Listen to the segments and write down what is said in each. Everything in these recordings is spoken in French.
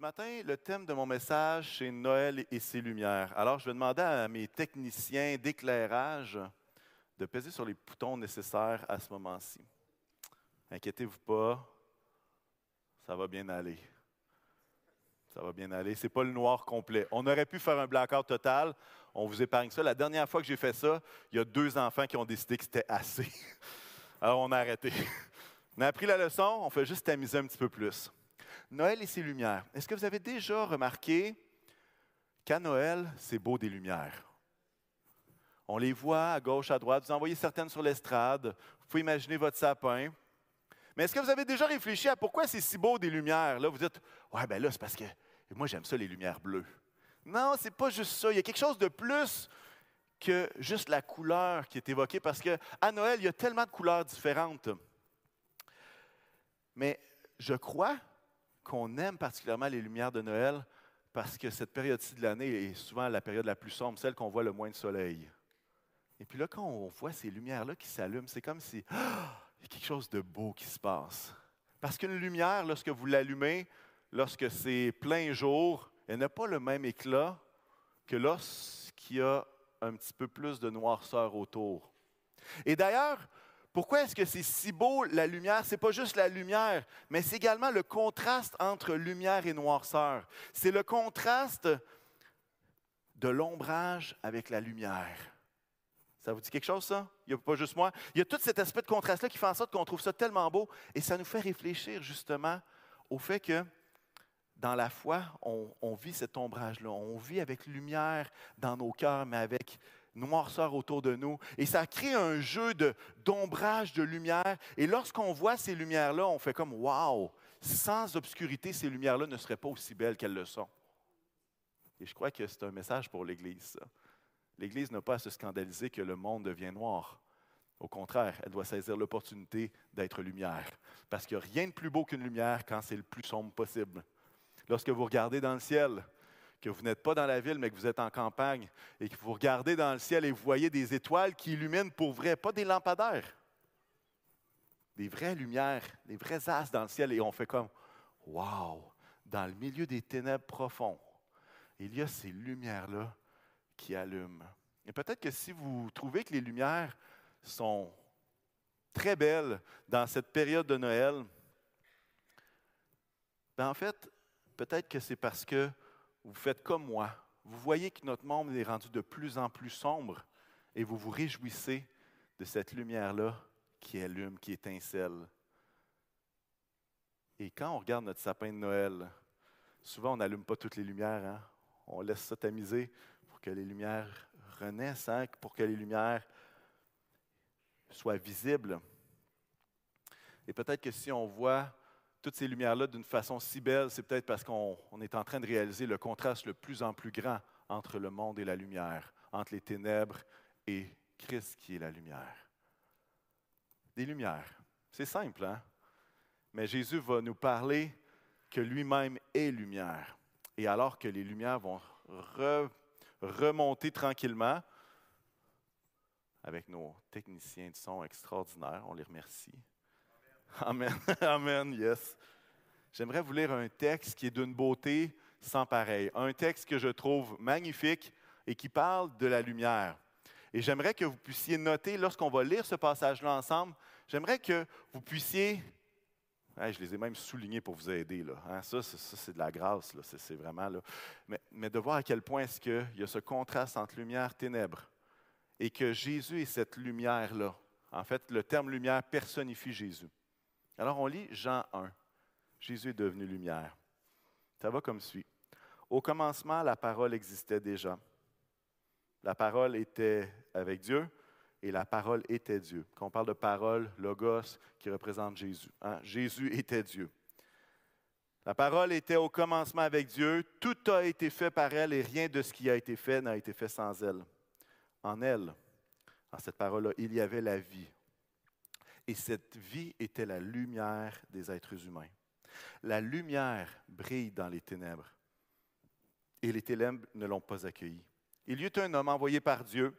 Ce matin, le thème de mon message, c'est Noël et ses lumières. Alors, je vais demander à mes techniciens d'éclairage de peser sur les boutons nécessaires à ce moment-ci. Inquiétez-vous pas, ça va bien aller. Ça va bien aller. Ce n'est pas le noir complet. On aurait pu faire un blackout total. On vous épargne ça. La dernière fois que j'ai fait ça, il y a deux enfants qui ont décidé que c'était assez. Alors, on a arrêté. On a appris la leçon, on fait juste tamiser un petit peu plus. Noël et ses lumières. Est-ce que vous avez déjà remarqué qu'à Noël, c'est beau des lumières? On les voit à gauche, à droite. Vous en voyez certaines sur l'estrade. Vous pouvez imaginer votre sapin. Mais est-ce que vous avez déjà réfléchi à pourquoi c'est si beau des lumières? Là, vous dites, ouais, ben là, c'est parce que moi, j'aime ça, les lumières bleues. Non, c'est pas juste ça. Il y a quelque chose de plus que juste la couleur qui est évoquée, parce qu'à Noël, il y a tellement de couleurs différentes. Mais je crois qu'on aime particulièrement les lumières de Noël parce que cette période-ci de l'année est souvent la période la plus sombre, celle qu'on voit le moins de soleil. Et puis là, quand on voit ces lumières-là qui s'allument, c'est comme si il y a quelque chose de beau qui se passe. Parce qu'une lumière, lorsque vous l'allumez, lorsque c'est plein jour, elle n'a pas le même éclat que lorsqu'il y a un petit peu plus de noirceur autour. Et d'ailleurs, pourquoi est-ce que c'est si beau la lumière? Ce n'est pas juste la lumière, mais c'est également le contraste entre lumière et noirceur. C'est le contraste de l'ombrage avec la lumière. Ça vous dit quelque chose, ça? Il n'y a pas juste moi? Il y a tout cet aspect de contraste-là qui fait en sorte qu'on trouve ça tellement beau et ça nous fait réfléchir justement au fait que dans la foi, on, on vit cet ombrage-là. On vit avec lumière dans nos cœurs, mais avec noirceur autour de nous. Et ça crée un jeu d'ombrage, de, lumière. Et lorsqu'on voit ces lumières-là, on fait comme Wow! Sans obscurité, ces lumières-là ne seraient pas aussi belles qu'elles le sont. Et je crois que c'est un message pour l'Église. L'Église n'a pas à se scandaliser que le monde devient noir. Au contraire, elle doit saisir l'opportunité d'être lumière. Parce qu'il n'y a rien de plus beau qu'une lumière quand c'est le plus sombre possible. Lorsque vous regardez dans le ciel, que vous n'êtes pas dans la ville, mais que vous êtes en campagne, et que vous regardez dans le ciel et vous voyez des étoiles qui illuminent pour vrai, pas des lampadaires, des vraies lumières, des vrais astres dans le ciel, et on fait comme, wow, dans le milieu des ténèbres profonds, il y a ces lumières-là qui allument. Et peut-être que si vous trouvez que les lumières sont très belles dans cette période de Noël, ben en fait, peut-être que c'est parce que vous faites comme moi. Vous voyez que notre monde est rendu de plus en plus sombre et vous vous réjouissez de cette lumière-là qui allume, qui étincelle. Et quand on regarde notre sapin de Noël, souvent on n'allume pas toutes les lumières. Hein? On laisse ça tamiser pour que les lumières renaissent, hein? pour que les lumières soient visibles. Et peut-être que si on voit toutes ces lumières-là d'une façon si belle, c'est peut-être parce qu'on est en train de réaliser le contraste le plus en plus grand entre le monde et la lumière, entre les ténèbres et Christ qui est la lumière. Des lumières. C'est simple, hein? Mais Jésus va nous parler que lui-même est lumière. Et alors que les lumières vont remonter tranquillement, avec nos techniciens de son extraordinaires, on les remercie. Amen. Amen, yes. J'aimerais vous lire un texte qui est d'une beauté sans pareil. Un texte que je trouve magnifique et qui parle de la lumière. Et j'aimerais que vous puissiez noter, lorsqu'on va lire ce passage-là ensemble, j'aimerais que vous puissiez. je les ai même soulignés pour vous aider. Là. Hein, ça, c'est de la grâce. C'est vraiment. Là. Mais, de voir à quel point est-ce qu'il y a ce contraste entre lumière et ténèbres. Et que Jésus est cette lumière-là. En fait, le terme lumière personnifie Jésus. Alors on lit Jean 1. Jésus est devenu lumière. Ça va comme suit. Au commencement, la parole existait déjà. La parole était avec Dieu et la parole était Dieu. Quand on parle de parole, logos, qui représente Jésus. Hein, Jésus était Dieu. La parole était au commencement avec Dieu. Tout a été fait par elle et rien de ce qui a été fait n'a été fait sans elle. En elle, en cette parole-là, il y avait la vie. Et cette vie était la lumière des êtres humains. La lumière brille dans les ténèbres. Et les ténèbres ne l'ont pas accueilli. Il y eut un homme envoyé par Dieu.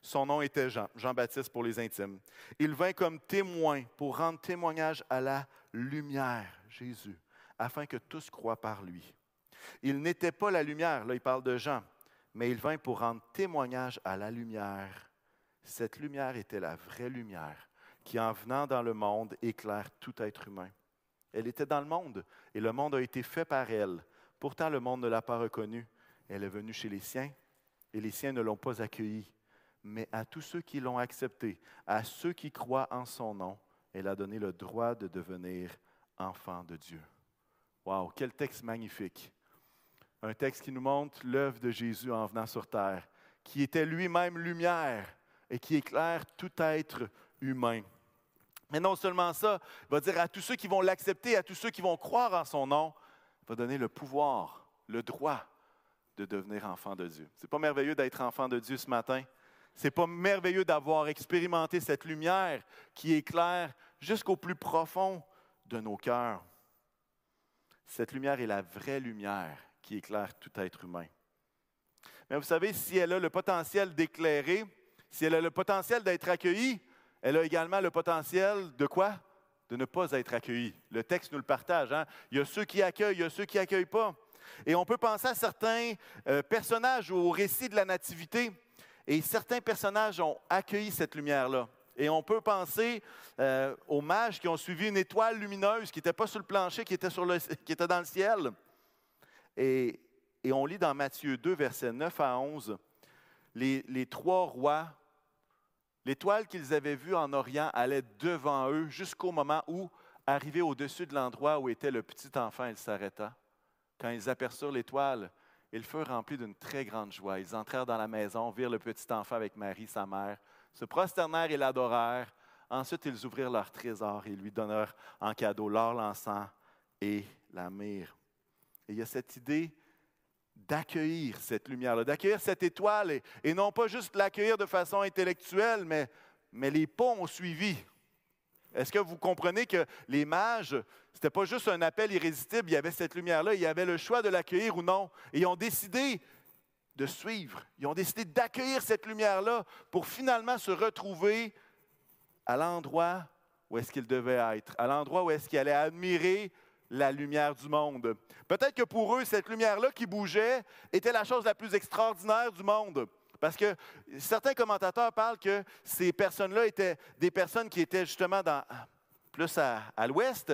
Son nom était Jean, Jean-Baptiste pour les intimes. Il vint comme témoin pour rendre témoignage à la lumière, Jésus, afin que tous croient par lui. Il n'était pas la lumière, là il parle de Jean, mais il vint pour rendre témoignage à la lumière. Cette lumière était la vraie lumière qui, en venant dans le monde, éclaire tout être humain. Elle était dans le monde et le monde a été fait par elle. Pourtant, le monde ne l'a pas reconnue. Elle est venue chez les siens et les siens ne l'ont pas accueillie. Mais à tous ceux qui l'ont acceptée, à ceux qui croient en son nom, elle a donné le droit de devenir enfant de Dieu. Wow, quel texte magnifique. Un texte qui nous montre l'œuvre de Jésus en venant sur terre, qui était lui-même lumière et qui éclaire tout être humain. Mais non seulement ça, il va dire à tous ceux qui vont l'accepter, à tous ceux qui vont croire en son nom, il va donner le pouvoir, le droit de devenir enfant de Dieu. C'est pas merveilleux d'être enfant de Dieu ce matin? C'est pas merveilleux d'avoir expérimenté cette lumière qui éclaire jusqu'au plus profond de nos cœurs? Cette lumière est la vraie lumière qui éclaire tout être humain. Mais vous savez, si elle a le potentiel d'éclairer, si elle a le potentiel d'être accueillie, elle a également le potentiel de quoi? De ne pas être accueillie. Le texte nous le partage. Hein? Il y a ceux qui accueillent, il y a ceux qui n'accueillent pas. Et on peut penser à certains euh, personnages au récit de la Nativité. Et certains personnages ont accueilli cette lumière-là. Et on peut penser euh, aux mages qui ont suivi une étoile lumineuse qui n'était pas sur le plancher, qui était, sur le, qui était dans le ciel. Et, on lit dans Matthieu 2, versets 9 à 11, les, les trois rois L'étoile qu'ils avaient vue en Orient allait devant eux jusqu'au moment où, arrivé au-dessus de l'endroit où était le petit enfant, il s'arrêta. Quand ils aperçurent l'étoile, ils furent remplis d'une très grande joie. Ils entrèrent dans la maison, virent le petit enfant avec Marie, sa mère, se prosternèrent et l'adorèrent. Ensuite, ils ouvrirent leur trésor et lui donnèrent en cadeau l'or, l'encens et la myrrhe. Et il y a cette idée d'accueillir cette lumière-là, d'accueillir cette étoile, et, non pas juste l'accueillir de façon intellectuelle, mais, mais les pas ont suivi. Est-ce que vous comprenez que les mages, ce n'était pas juste un appel irrésistible, il y avait cette lumière-là, il y avait le choix de l'accueillir ou non, et ils ont décidé de suivre, ils ont décidé d'accueillir cette lumière-là pour finalement se retrouver à l'endroit où est-ce qu'ils devaient être, à l'endroit où est-ce qu'ils allaient admirer la lumière du monde. Peut-être que pour eux, cette lumière-là qui bougeait était la chose la plus extraordinaire du monde. Parce que certains commentateurs parlent que ces personnes-là étaient des personnes qui étaient justement plus à, l'ouest,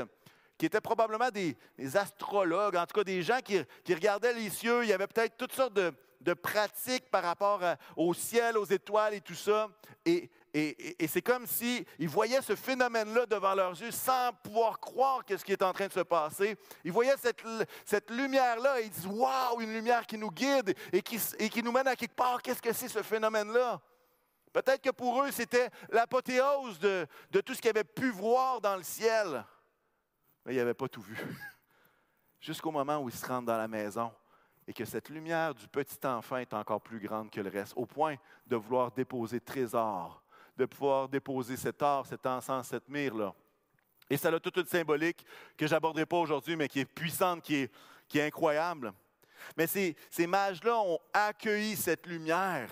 qui étaient probablement des, astrologues, en tout cas des gens qui, regardaient les cieux. Il y avait peut-être toutes sortes de, de pratiques par rapport au ciel, aux étoiles et tout ça. Et, et, c'est comme s'ils voyaient ce phénomène-là devant leurs yeux sans pouvoir croire quest ce qui est en train de se passer. Ils voyaient cette, lumière-là et ils disent Waouh, une lumière qui nous guide et qui, et qui nous mène à quelque part. Qu'est-ce que c'est ce phénomène-là? Peut-être que pour eux, c'était l'apothéose de, de tout ce qu'ils avaient pu voir dans le ciel. Mais ils n'avaient pas tout vu. Jusqu'au moment où ils se rendent dans la maison et que cette lumière du petit enfant est encore plus grande que le reste, au point de vouloir déposer trésor de pouvoir déposer cet or, cet encens, cette myrrhe-là. Et ça a toute une symbolique que je n'aborderai pas aujourd'hui, mais qui est puissante, qui est, incroyable. Mais ces, ces mages-là ont accueilli cette lumière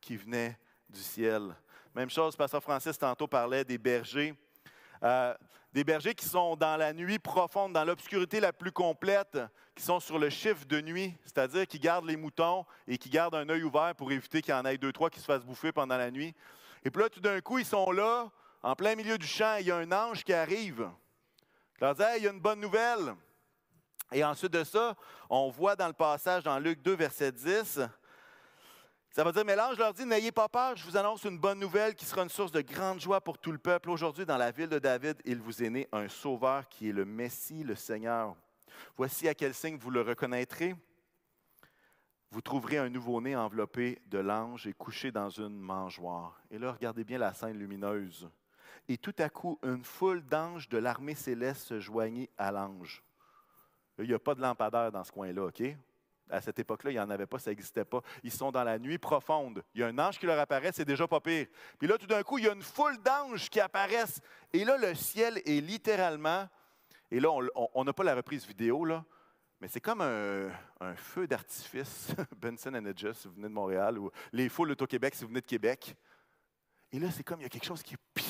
qui venait du ciel. Même chose, Pasteur Francis tantôt parlait des bergers. Euh, des bergers qui sont dans la nuit profonde, dans l'obscurité la plus complète, qui sont sur le chiffre de nuit, c'est-à-dire qui gardent les moutons et qui gardent un œil ouvert pour éviter qu'il y en ait deux, trois qui se fassent bouffer pendant la nuit. Et puis là, tout d'un coup, ils sont là, en plein milieu du champ, il y a un ange qui arrive. Il leur dit il y a une bonne nouvelle. Et ensuite de ça, on voit dans le passage dans Luc 2, verset 10, ça va dire, mais l'ange leur dit, n'ayez pas peur, je vous annonce une bonne nouvelle qui sera une source de grande joie pour tout le peuple. Aujourd'hui, dans la ville de David, il vous est né un sauveur qui est le Messie, le Seigneur. Voici à quel signe vous le reconnaîtrez vous trouverez un nouveau-né enveloppé de l'ange et couché dans une mangeoire. Et là, regardez bien la scène lumineuse. Et tout à coup, une foule d'anges de l'armée céleste se joignit à l'ange. Il n'y a pas de lampadaire dans ce coin-là, OK? À cette époque-là, il n'y en avait pas, ça n'existait pas. Ils sont dans la nuit profonde. Il y a un ange qui leur apparaît, c'est déjà pas pire. Puis là, tout d'un coup, il y a une foule d'anges qui apparaissent. Et là, le ciel est littéralement. Et là, on n'a pas la reprise vidéo, là, mais c'est comme un, feu d'artifice, Benson and Hedges, si vous venez de Montréal, ou les foules Auto-Québec, si vous venez de Québec. Et là, c'est comme il y a quelque chose qui est...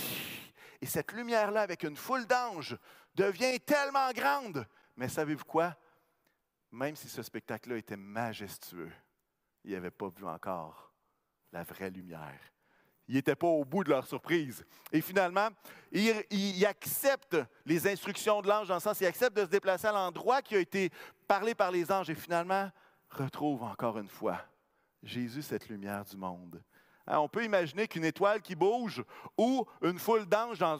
Et cette lumière-là, avec une foule d'anges, devient tellement grande. Mais savez-vous quoi? même si ce spectacle-là était majestueux, ils n'avaient pas vu encore la vraie lumière. Ils n'étaient pas au bout de leur surprise. Et finalement, ils, acceptent les instructions de l'ange dans le sens, ils acceptent de se déplacer à l'endroit qui a été parlé par les anges et finalement retrouvent encore une fois Jésus, cette lumière du monde. Hein, on peut imaginer qu'une étoile qui bouge ou une foule d'anges dans,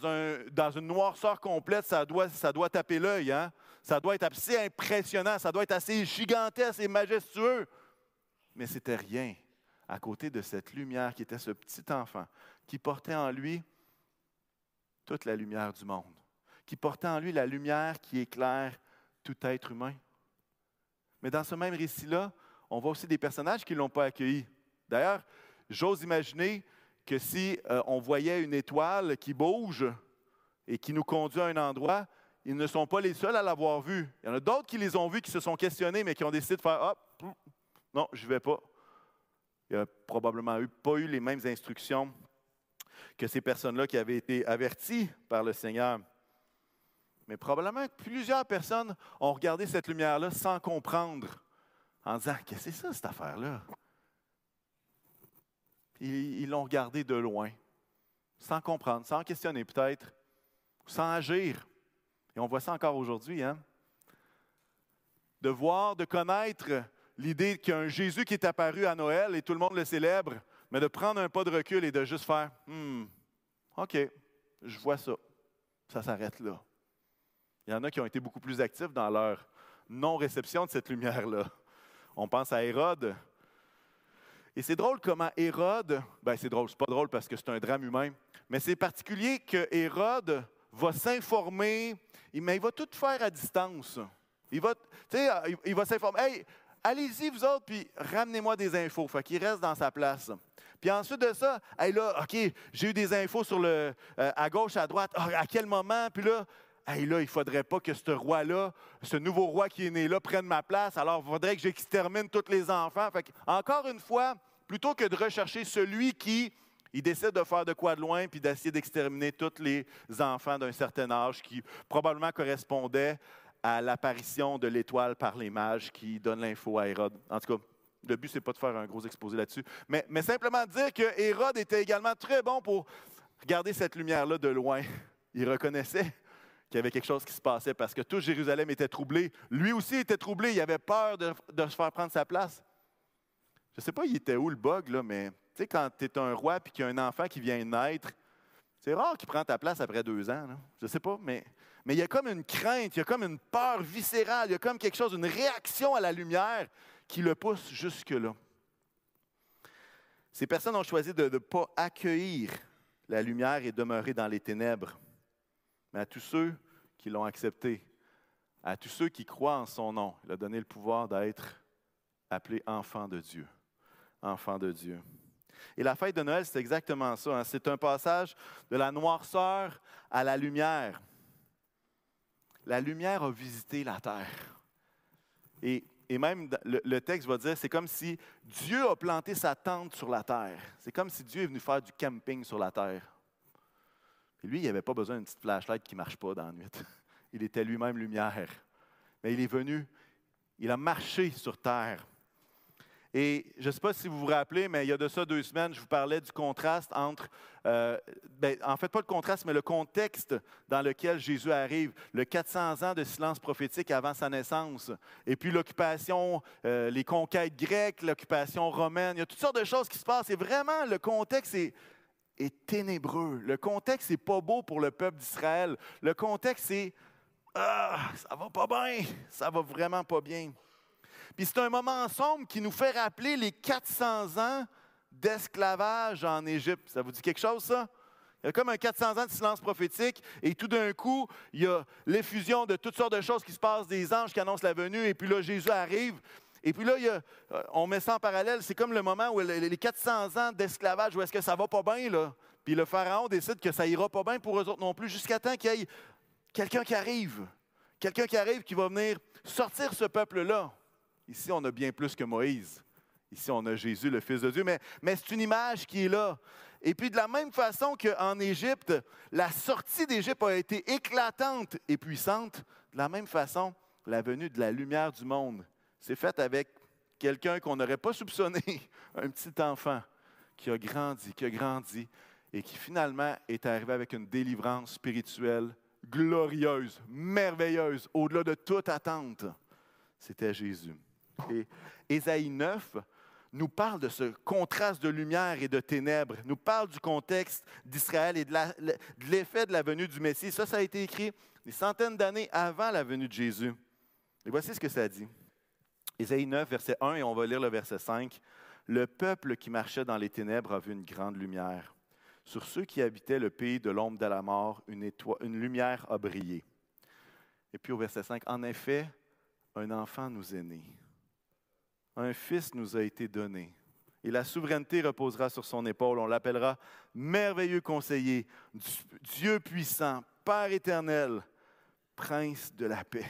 dans, une noirceur complète, ça doit, ça doit taper l'œil. Hein? Ça doit être assez impressionnant, ça doit être assez gigantesque et majestueux. Mais c'était rien à côté de cette lumière qui était ce petit enfant qui portait en lui toute la lumière du monde, qui portait en lui la lumière qui éclaire tout être humain. Mais dans ce même récit-là, on voit aussi des personnages qui ne l'ont pas accueilli. D'ailleurs, j'ose imaginer que si euh, on voyait une étoile qui bouge et qui nous conduit à un endroit, ils ne sont pas les seuls à l'avoir vue. Il y en a d'autres qui les ont vus, qui se sont questionnés, mais qui ont décidé de faire Hop, non, je ne vais pas. Il a probablement eu, pas eu les mêmes instructions que ces personnes-là qui avaient été averties par le Seigneur. Mais probablement plusieurs personnes ont regardé cette lumière-là sans comprendre, en disant Qu'est-ce que c'est ça, cette affaire-là Ils l'ont regardé de loin, sans comprendre, sans questionner peut-être, sans agir. Et on voit ça encore aujourd'hui. Hein? De voir, de connaître l'idée qu'il y a un Jésus qui est apparu à Noël et tout le monde le célèbre, mais de prendre un pas de recul et de juste faire hmm, OK, je vois ça. Ça s'arrête là. Il y en a qui ont été beaucoup plus actifs dans leur non-réception de cette lumière-là. On pense à Hérode. Et c'est drôle comment Hérode, ben c'est drôle, c'est pas drôle parce que c'est un drame humain, mais c'est particulier que Hérode va s'informer, mais il va tout faire à distance. Il va, il va s'informer. Hey, allez-y, vous autres, puis ramenez-moi des infos. Fait qu'il reste dans sa place. Puis ensuite de ça, hey, là, OK, j'ai eu des infos sur le, euh, à gauche, à droite. Ah, à quel moment? Puis là, hey, là, il ne faudrait pas que ce roi-là, ce nouveau roi qui est né là, prenne ma place. Alors, il faudrait que j'extermine tous les enfants. Fait encore une fois, plutôt que de rechercher celui qui il décide de faire de quoi de loin puis d'essayer d'exterminer tous les enfants d'un certain âge qui probablement correspondaient à l'apparition de l'étoile par les mages qui donne l'info à Hérode. En tout cas, le but, ce n'est pas de faire un gros exposé là-dessus, mais, simplement dire que Hérode était également très bon pour regarder cette lumière-là de loin. Il reconnaissait qu'il y avait quelque chose qui se passait parce que tout Jérusalem était troublé. Lui aussi était troublé. Il avait peur de, se faire prendre sa place. Je ne sais pas, il était où le bug, là, mais tu sais, quand tu es un roi et qu'il y a un enfant qui vient naître, c'est rare qu'il prenne ta place après deux ans. Je ne sais pas, mais mais il y a comme une crainte, il y a comme une peur viscérale, il y a comme quelque chose, une réaction à la lumière qui le pousse jusque-là. Ces personnes ont choisi de ne pas accueillir la lumière et demeurer dans les ténèbres. Mais à tous ceux qui l'ont accepté, à tous ceux qui croient en son nom, il a donné le pouvoir d'être appelé enfant de Dieu. Enfant de Dieu. Et la fête de Noël, c'est exactement ça. Hein. C'est un passage de la noirceur à la lumière la lumière a visité la terre. Et, même le, texte va dire, c'est comme si Dieu a planté sa tente sur la terre. C'est comme si Dieu est venu faire du camping sur la terre. Et lui, il n'avait pas besoin d'une petite flashlight qui ne marche pas dans la nuit. Il était lui-même lumière. Mais il est venu, il a marché sur terre. Et je ne sais pas si vous vous rappelez, mais il y a de ça deux semaines, je vous parlais du contraste entre, euh, ben, en fait pas le contraste, mais le contexte dans lequel Jésus arrive, le 400 ans de silence prophétique avant sa naissance, et puis l'occupation, euh, les conquêtes grecques, l'occupation romaine, il y a toutes sortes de choses qui se passent. Et vraiment, le contexte est, est ténébreux. Le contexte n'est pas beau pour le peuple d'Israël. Le contexte est ah, ça va pas bien, ça va vraiment pas bien. Puis c'est un moment sombre qui nous fait rappeler les 400 ans d'esclavage en Égypte. Ça vous dit quelque chose, ça? Il y a comme un 400 ans de silence prophétique, et tout d'un coup, il y a l'effusion de toutes sortes de choses qui se passent, des anges qui annoncent la venue, et puis là, Jésus arrive. Et puis là, y a, euh, on met ça en parallèle, c'est comme le moment où les 400 ans d'esclavage, où est-ce que ça va pas bien, là? Puis le pharaon décide que ça ira pas bien pour eux autres non plus, jusqu'à temps qu'il y ait quelqu'un qui arrive. Quelqu'un qui arrive qui va venir sortir ce peuple-là. Ici, on a bien plus que Moïse. Ici, on a Jésus, le Fils de Dieu, mais, c'est une image qui est là. Et puis, de la même façon qu'en Égypte, la sortie d'Égypte a été éclatante et puissante, de la même façon, la venue de la lumière du monde C'est fait avec quelqu'un qu'on n'aurait pas soupçonné, un petit enfant qui a grandi, qui a grandi et qui finalement est arrivé avec une délivrance spirituelle glorieuse, merveilleuse, au-delà de toute attente. C'était Jésus. Et Ésaïe 9 nous parle de ce contraste de lumière et de ténèbres, nous parle du contexte d'Israël et de l'effet de la venue du Messie. Ça, ça a été écrit des centaines d'années avant la venue de Jésus. Et voici ce que ça dit. Ésaïe 9, verset 1, et on va lire le verset 5. Le peuple qui marchait dans les ténèbres a vu une grande lumière. Sur ceux qui habitaient le pays de l'ombre de la mort, une, une lumière a brillé. Et puis au verset 5, en effet, un enfant nous est né. Un fils nous a été donné. Et la souveraineté reposera sur son épaule. On l'appellera merveilleux conseiller, Dieu puissant, Père éternel, prince de la paix.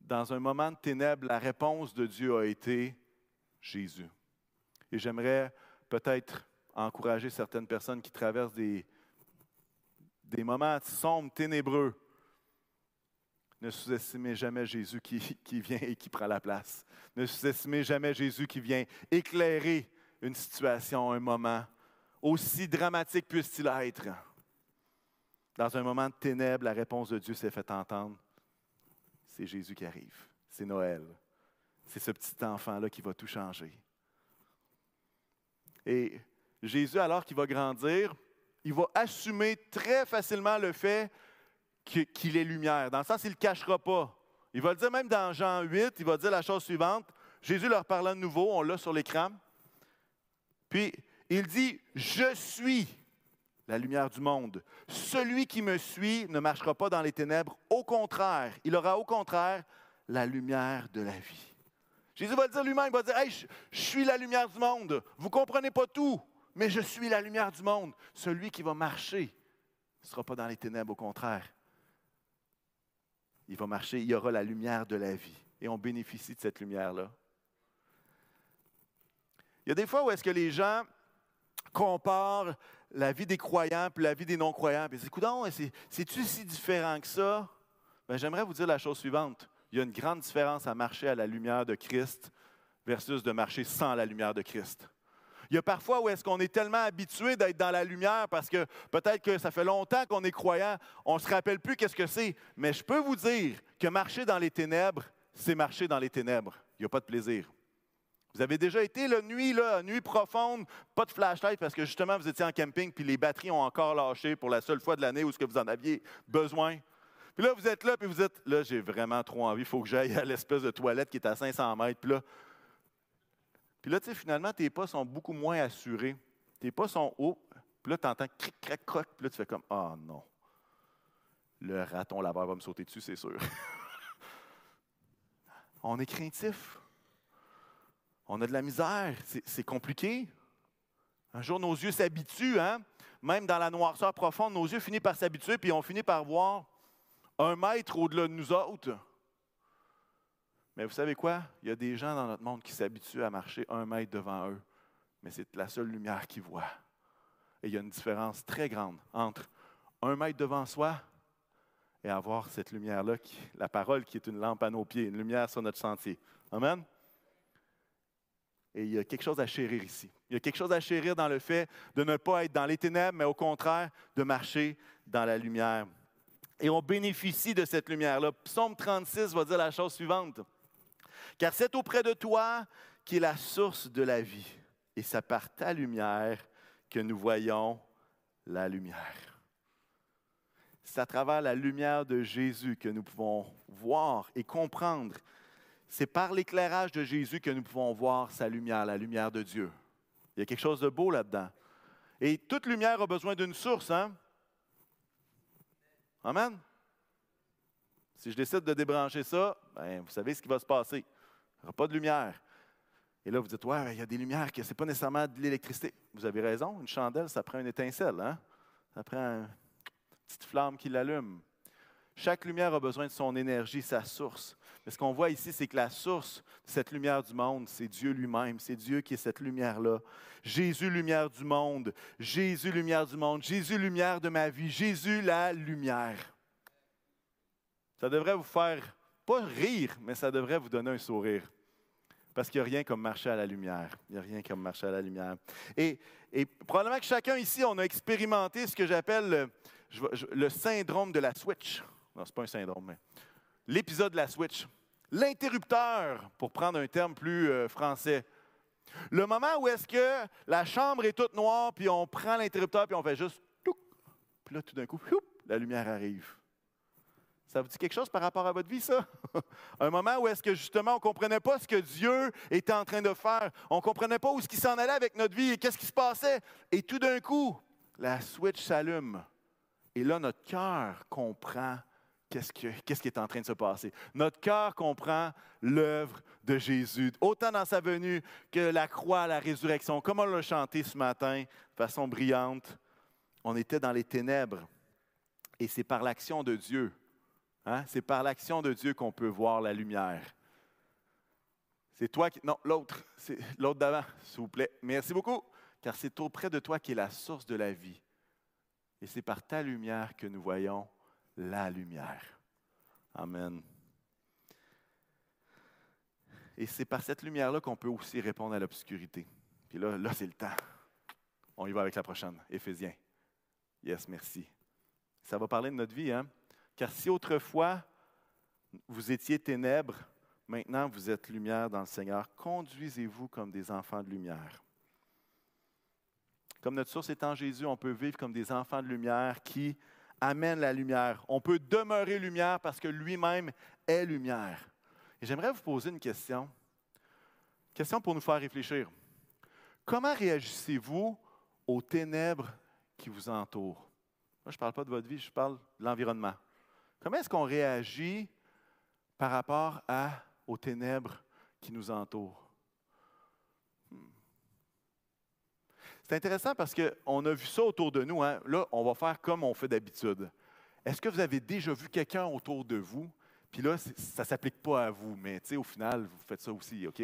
Dans un moment de ténèbres, la réponse de Dieu a été Jésus. Et j'aimerais peut-être encourager certaines personnes qui traversent des, des moments sombres, ténébreux. Ne sous-estimez jamais Jésus qui, vient et qui prend la place. Ne sous-estimez jamais Jésus qui vient éclairer une situation, un moment, aussi dramatique puisse-t-il être. Dans un moment de ténèbres, la réponse de Dieu s'est fait entendre. C'est Jésus qui arrive. C'est Noël. C'est ce petit enfant-là qui va tout changer. Et Jésus, alors qu'il va grandir, il va assumer très facilement le fait qu'il est lumière. Dans le sens, il ne le cachera pas. Il va le dire même dans Jean 8, il va dire la chose suivante. Jésus leur parle de nouveau, on l'a sur l'écran. Puis il dit, je suis la lumière du monde. Celui qui me suit ne marchera pas dans les ténèbres. Au contraire, il aura au contraire la lumière de la vie. Jésus va le dire lui-même, il va dire, hey, je, je, suis la lumière du monde. Vous ne comprenez pas tout, mais je suis la lumière du monde. Celui qui va marcher ne sera pas dans les ténèbres, au contraire. Il va marcher, il y aura la lumière de la vie. Et on bénéficie de cette lumière-là. Il y a des fois où est-ce que les gens comparent la vie des croyants puis la vie des non-croyants. Puis ils c'est-tu si différent que ça? Ben, j'aimerais vous dire la chose suivante. Il y a une grande différence à marcher à la lumière de Christ versus de marcher sans la lumière de Christ. Il y a parfois où est-ce qu'on est tellement habitué d'être dans la lumière parce que peut-être que ça fait longtemps qu'on est croyant, on ne se rappelle plus qu'est-ce que c'est. Mais je peux vous dire que marcher dans les ténèbres, c'est marcher dans les ténèbres. Il n'y a pas de plaisir. Vous avez déjà été la nuit, là, nuit profonde, pas de flashlight parce que justement vous étiez en camping puis les batteries ont encore lâché pour la seule fois de l'année où ce que vous en aviez besoin. Puis là, vous êtes là, puis vous êtes là, j'ai vraiment trop envie, il faut que j'aille à l'espèce de toilette qui est à 500 mètres. Puis là, puis là, tu sais, finalement, tes pas sont beaucoup moins assurés. Tes pas sont hauts. Puis là, tu entends cric, crac, croc. Puis là, tu fais comme, ah oh, non. Le raton laveur va me sauter dessus, c'est sûr. On est craintif. On a de la misère, c'est compliqué. Un jour, nos yeux s'habituent, hein? même dans la noirceur profonde, nos yeux finissent par s'habituer, puis on finit par voir un mètre au-delà de nous autres. Mais vous savez quoi? Il y a des gens dans notre monde qui s'habituent à marcher un mètre devant eux, mais c'est la seule lumière qu'ils voient. Et il y a une différence très grande entre un mètre devant soi et avoir cette lumière-là, la parole qui est une lampe à nos pieds, une lumière sur notre sentier. Amen? Et il y a quelque chose à chérir ici. Il y a quelque chose à chérir dans le fait de ne pas être dans les ténèbres, mais au contraire, de marcher dans la lumière. Et on bénéficie de cette lumière-là. Psaume 36 va dire la chose suivante. Car c'est auprès de toi qui est la source de la vie. Et c'est par ta lumière que nous voyons la lumière. C'est à travers la lumière de Jésus que nous pouvons voir et comprendre c'est par l'éclairage de Jésus que nous pouvons voir sa lumière, la lumière de Dieu. Il y a quelque chose de beau là-dedans. Et toute lumière a besoin d'une source, hein? Amen? Si je décide de débrancher ça, ben, vous savez ce qui va se passer. Aura pas de lumière. Et là, vous dites, ouais, il y a des lumières ce n'est pas nécessairement de l'électricité. Vous avez raison, une chandelle, ça prend une étincelle, hein? Ça prend une petite flamme qui l'allume. Chaque lumière a besoin de son énergie, sa source. Mais ce qu'on voit ici, c'est que la source de cette lumière du monde, c'est Dieu lui-même. C'est Dieu qui est cette lumière-là. Jésus, lumière du monde. Jésus, lumière du monde. Jésus, lumière de ma vie. Jésus, la lumière. Ça devrait vous faire pas rire, mais ça devrait vous donner un sourire. Parce qu'il n'y a rien comme marcher à la lumière. Il n'y a rien comme marcher à la lumière. Et, probablement que chacun ici, on a expérimenté ce que j'appelle le, syndrome de la switch. Non, ce n'est pas un syndrome, mais l'épisode de la switch. L'interrupteur, pour prendre un terme plus euh, français. Le moment où est-ce que la chambre est toute noire, puis on prend l'interrupteur, puis on fait juste... Puis là, tout d'un coup, la lumière arrive. Ça vous dit quelque chose par rapport à votre vie, ça? Un moment où est-ce que justement on ne comprenait pas ce que Dieu était en train de faire. On ne comprenait pas où ce qui s'en allait avec notre vie et qu'est-ce qui se passait. Et tout d'un coup, la switch s'allume. Et là, notre cœur comprend qu'est-ce, qui est en train de se passer. Notre cœur comprend l'œuvre de Jésus, autant dans sa venue que la croix, la résurrection. Comme on l'a chanté ce matin de façon brillante, on était dans les ténèbres. Et c'est par l'action de Dieu Hein? C'est par l'action de Dieu qu'on peut voir la lumière. C'est toi qui. Non, l'autre. C'est l'autre d'avant, s'il vous plaît. Merci beaucoup. Car c'est auprès de toi qui est la source de la vie. Et c'est par ta lumière que nous voyons la lumière. Amen. Et c'est par cette lumière-là qu'on peut aussi répondre à l'obscurité. Puis là, là c'est le temps. On y va avec la prochaine. Éphésiens. Yes, merci. Ça va parler de notre vie, hein? Car si autrefois vous étiez ténèbres, maintenant vous êtes lumière dans le Seigneur. Conduisez-vous comme des enfants de lumière. Comme notre source est en Jésus, on peut vivre comme des enfants de lumière qui amènent la lumière. On peut demeurer lumière parce que lui-même est lumière. Et j'aimerais vous poser une question. Question pour nous faire réfléchir. Comment réagissez-vous aux ténèbres qui vous entourent? Moi, je ne parle pas de votre vie, je parle de l'environnement. Comment est-ce qu'on réagit par rapport aux ténèbres qui nous entourent? Hmm. C'est intéressant parce qu'on a vu ça autour de nous. Hein. Là, on va faire comme on fait d'habitude. Est-ce que vous avez déjà vu quelqu'un autour de vous? Puis là, ça ne s'applique pas à vous, mais au final, vous faites ça aussi, OK?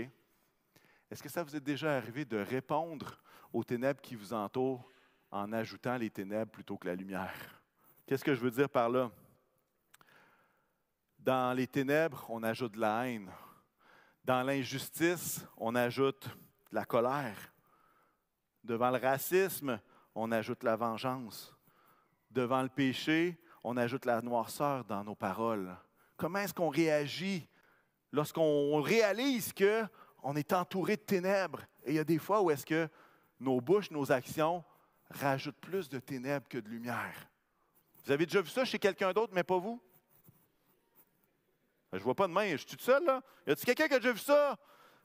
Est-ce que ça vous est déjà arrivé de répondre aux ténèbres qui vous entourent en ajoutant les ténèbres plutôt que la lumière? Qu'est-ce que je veux dire par là? Dans les ténèbres, on ajoute de la haine. Dans l'injustice, on ajoute de la colère. Devant le racisme, on ajoute la vengeance. Devant le péché, on ajoute la noirceur dans nos paroles. Comment est-ce qu'on réagit lorsqu'on réalise qu'on est entouré de ténèbres? Et il y a des fois où est-ce que nos bouches, nos actions rajoutent plus de ténèbres que de lumière. Vous avez déjà vu ça chez quelqu'un d'autre, mais pas vous? Je ne vois pas de main. Je suis tout seul, là? Y a-t-il quelqu'un qui a déjà vu ça?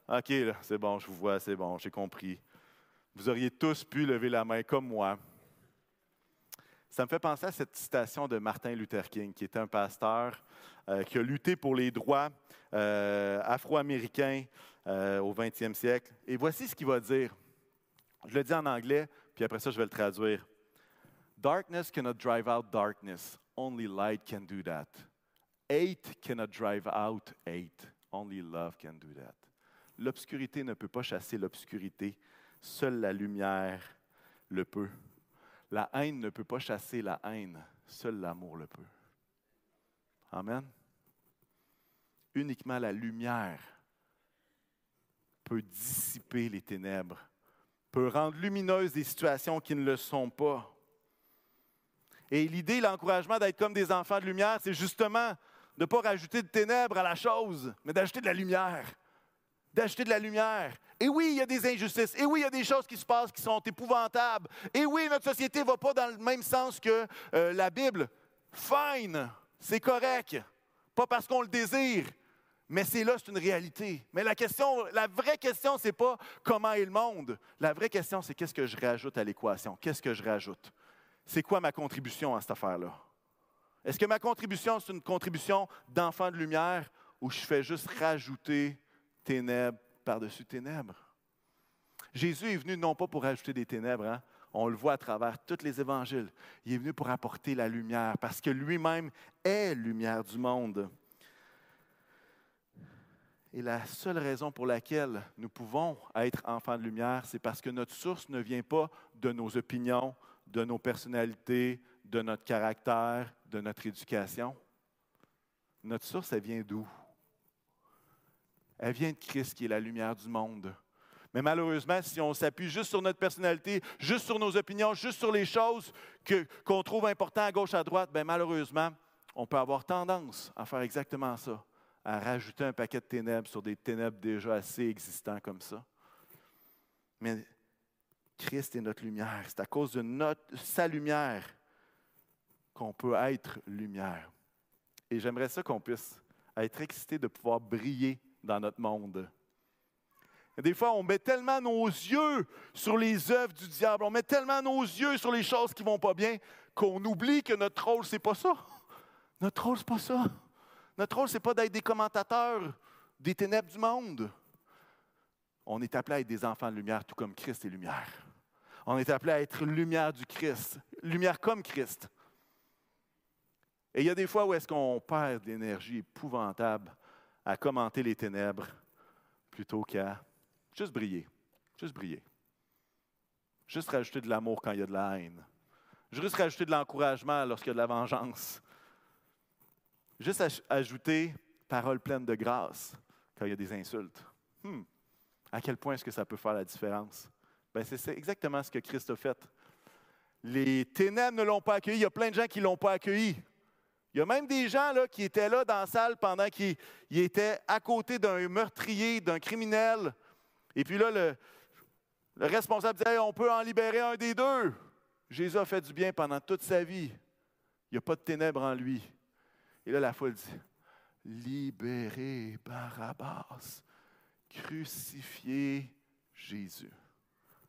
OK, c'est bon, je vous vois, c'est bon, j'ai compris. Vous auriez tous pu lever la main comme moi. Ça me fait penser à cette citation de Martin Luther King, qui était un pasteur euh, qui a lutté pour les droits euh, afro-américains euh, au 20e siècle. Et voici ce qu'il va dire. Je le dis en anglais, puis après ça, je vais le traduire. Darkness cannot drive out darkness. Only light can do that. Hate cannot drive out hate. Only love can do that. L'obscurité ne peut pas chasser l'obscurité. Seule la lumière le peut. La haine ne peut pas chasser la haine. Seul l'amour le peut. Amen. Uniquement la lumière peut dissiper les ténèbres, peut rendre lumineuses des situations qui ne le sont pas. Et l'idée, l'encouragement d'être comme des enfants de lumière, c'est justement de ne pas rajouter de ténèbres à la chose, mais d'ajouter de la lumière. D'ajouter de la lumière. Et oui, il y a des injustices. Et oui, il y a des choses qui se passent qui sont épouvantables. Et oui, notre société ne va pas dans le même sens que euh, la Bible. Fine, c'est correct. Pas parce qu'on le désire, mais c'est là, c'est une réalité. Mais la la vraie question, ce n'est pas comment est le monde. La vraie question, c'est qu'est-ce que je rajoute à l'équation? Qu'est-ce que je rajoute? C'est quoi ma contribution à cette affaire-là? Est-ce que ma contribution, c'est une contribution d'enfant de lumière ou je fais juste rajouter ténèbres par-dessus ténèbres? Jésus est venu non pas pour rajouter des ténèbres, hein? on le voit à travers tous les évangiles. Il est venu pour apporter la lumière parce que lui-même est lumière du monde. Et la seule raison pour laquelle nous pouvons être enfants de lumière, c'est parce que notre source ne vient pas de nos opinions, de nos personnalités, de notre caractère, de notre éducation. Notre source, elle vient d'où? Elle vient de Christ qui est la lumière du monde. Mais malheureusement, si on s'appuie juste sur notre personnalité, juste sur nos opinions, juste sur les choses qu'on trouve importantes à gauche, à droite, bien malheureusement, on peut avoir tendance à faire exactement ça, à rajouter un paquet de ténèbres sur des ténèbres déjà assez existants comme ça. Mais Christ est notre lumière. C'est à cause de sa lumière qu'on peut être lumière. Et j'aimerais ça qu'on puisse être excité de pouvoir briller dans notre monde. Des fois, on met tellement nos yeux sur les œuvres du diable, on met tellement nos yeux sur les choses qui ne vont pas bien, qu'on oublie que notre rôle, ce n'est pas ça. Notre rôle, ce n'est pas ça. Notre rôle, ce n'est pas d'être des commentateurs des ténèbres du monde. On est appelé à être des enfants de lumière, tout comme Christ est lumière. On est appelé à être lumière du Christ, lumière comme Christ. Et il y a des fois où est-ce qu'on perd de épouvantable à commenter les ténèbres plutôt qu'à juste briller, juste briller. Juste rajouter de l'amour quand il y a de la haine. Juste rajouter de l'encouragement lorsqu'il y a de la vengeance. Juste ajouter paroles pleines de grâce quand il y a des insultes. Hmm. À quel point est-ce que ça peut faire la différence? Ben, c'est exactement ce que Christ a fait. Les ténèbres ne l'ont pas accueilli. Il y a plein de gens qui ne l'ont pas accueilli. Il y a même des gens là, qui étaient là dans la salle pendant qu'ils étaient à côté d'un meurtrier, d'un criminel. Et puis là, le, responsable disait On peut en libérer un des deux. Jésus a fait du bien pendant toute sa vie. Il n'y a pas de ténèbres en lui. Et là, la foule dit Libérez Barabbas, crucifiez Jésus.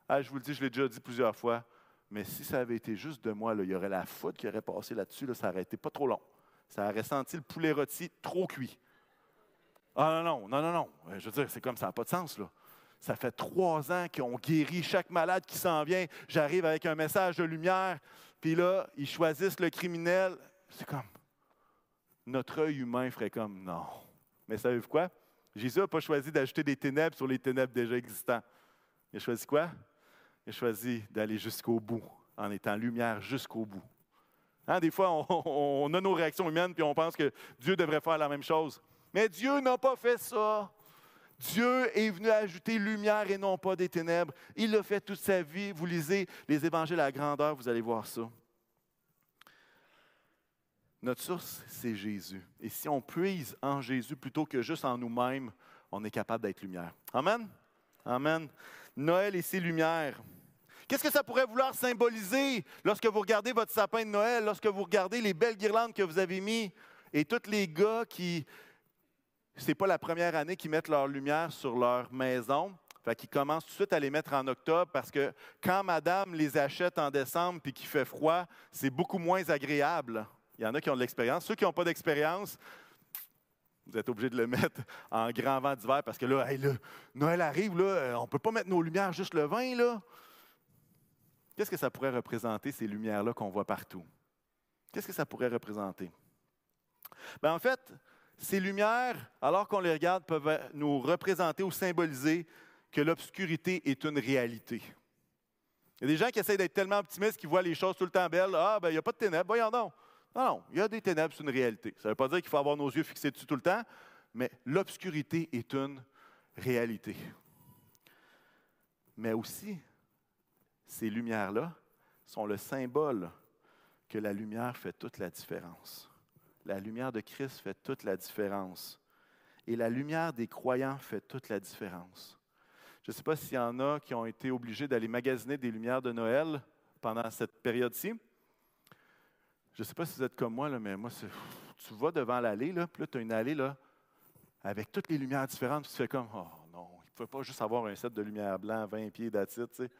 Ah, je vous le dis, je l'ai déjà dit plusieurs fois, mais si ça avait été juste de moi, il y aurait la foudre qui aurait passé là-dessus, là, ça aurait été pas trop long. Ça aurait senti le poulet rôti trop cuit. Ah non, non, non, non, non. Je veux dire, c'est comme ça n'a pas de sens, là. Ça fait trois ans qu'on guérit chaque malade qui s'en vient. J'arrive avec un message de lumière, puis là, ils choisissent le criminel. C'est comme, notre œil humain ferait comme, non. Mais savez-vous quoi? Jésus n'a pas choisi d'ajouter des ténèbres sur les ténèbres déjà existants. Il a choisi quoi? Il a choisi d'aller jusqu'au bout, en étant lumière jusqu'au bout. Hein, des fois, on, a nos réactions humaines puis on pense que Dieu devrait faire la même chose. Mais Dieu n'a pas fait ça. Dieu est venu ajouter lumière et non pas des ténèbres. Il l'a fait toute sa vie. Vous lisez les évangiles à grandeur, vous allez voir ça. Notre source, c'est Jésus. Et si on puise en Jésus plutôt que juste en nous-mêmes, on est capable d'être lumière. Amen? Amen. Noël et ses lumières. Qu'est-ce que ça pourrait vouloir symboliser lorsque vous regardez votre sapin de Noël, lorsque vous regardez les belles guirlandes que vous avez mis et tous les gars qui, c'est pas la première année qu'ils mettent leur lumière sur leur maison. Fait qu'ils commencent tout de suite à les mettre en octobre parce que quand madame les achète en décembre puis qu'il fait froid, c'est beaucoup moins agréable. Il y en a qui ont de l'expérience. Ceux qui n'ont pas d'expérience, vous êtes obligés de le mettre en grand vent d'hiver parce que là, Noël arrive, là, on ne peut pas mettre nos lumières juste le vin. Là. Qu'est-ce que ça pourrait représenter, ces lumières-là qu'on voit partout? Qu'est-ce que ça pourrait représenter? Bien, en fait, ces lumières, alors qu'on les regarde, peuvent nous représenter ou symboliser que l'obscurité est une réalité. Il y a des gens qui essaient d'être tellement optimistes qu'ils voient les choses tout le temps belles. Ah, ben il n'y a pas de ténèbres, voyons donc. Non, non, il y a des ténèbres, c'est une réalité. Ça ne veut pas dire qu'il faut avoir nos yeux fixés dessus tout le temps, mais l'obscurité est une réalité. Mais aussi, ces lumières-là sont le symbole que la lumière fait toute la différence. La lumière de Christ fait toute la différence. Et la lumière des croyants fait toute la différence. Je ne sais pas s'il y en a qui ont été obligés d'aller magasiner des lumières de Noël pendant cette période-ci. Je ne sais pas si vous êtes comme moi, là, mais moi, tu vas devant l'allée, là, puis là, tu as une allée là, avec toutes les lumières différentes, puis tu fais comme, oh non, il ne pouvait pas juste avoir un set de lumière blanc, 20 pieds d'attitude, tu sais.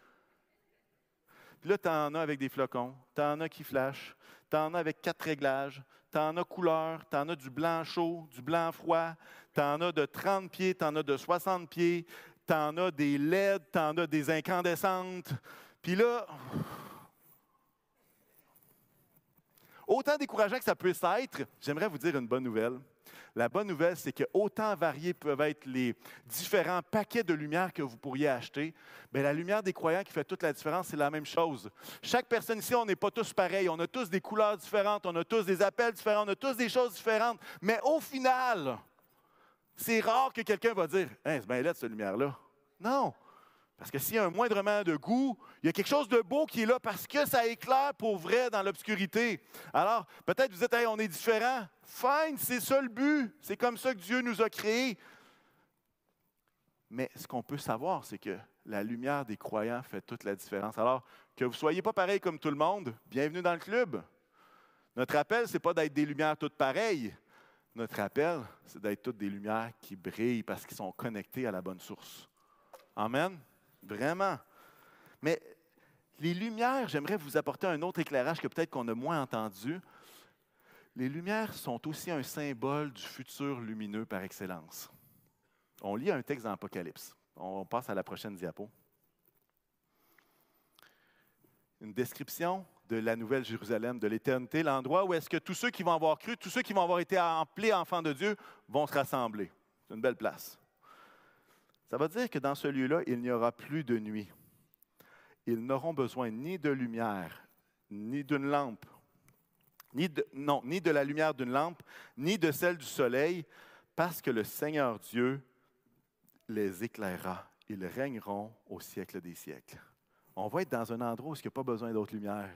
Puis là, tu en as avec des flocons, tu en as qui flashent, tu en as avec quatre réglages, tu en as couleur, tu en as du blanc chaud, du blanc froid, tu en as de 30 pieds, tu en as de 60 pieds, tu en as des LED, tu en as des incandescentes. Puis là, autant décourageant que ça puisse être, j'aimerais vous dire une bonne nouvelle. La bonne nouvelle, c'est que autant variés peuvent être les différents paquets de lumière que vous pourriez acheter, bien, la lumière des croyants qui fait toute la différence, c'est la même chose. Chaque personne ici, on n'est pas tous pareils. On a tous des couleurs différentes, on a tous des appels différents, on a tous des choses différentes. Mais au final, C'est rare que quelqu'un va dire hein, C'est bien laid, cette lumière-là. Non. Parce que s'il y a un moindrement de goût, il y a quelque chose de beau qui est là parce que ça éclaire pour vrai dans l'obscurité. Alors, peut-être vous dites, hey, on est différent. Fine, c'est ça le but. C'est comme ça que Dieu nous a créés. Mais ce qu'on peut savoir, c'est que la lumière des croyants fait toute la différence. Alors, que vous ne soyez pas pareil comme tout le monde, bienvenue dans le club. Notre appel, ce n'est pas d'être des lumières toutes pareilles. Notre appel, c'est d'être toutes des lumières qui brillent parce qu'ils sont connectés à la bonne source. Amen. Vraiment. Mais les lumières, j'aimerais vous apporter un autre éclairage que peut-être qu'on a moins entendu. Les lumières sont aussi un symbole du futur lumineux par excellence. On lit un texte dans l'Apocalypse. On passe à la prochaine diapo. Une description de la Nouvelle Jérusalem, de l'éternité, l'endroit où est-ce que tous ceux qui vont avoir cru, tous ceux qui vont avoir été appelés enfants de Dieu vont se rassembler. C'est une belle place. Ça veut dire que dans ce lieu-là, il n'y aura plus de nuit. Ils n'auront besoin ni de lumière, ni d'une lampe, ni de, non, ni de la lumière d'une lampe, ni de celle du soleil, parce que le Seigneur Dieu les éclairera. Ils régneront au siècle des siècles. On va être dans un endroit où il n'y a pas besoin d'autre lumière,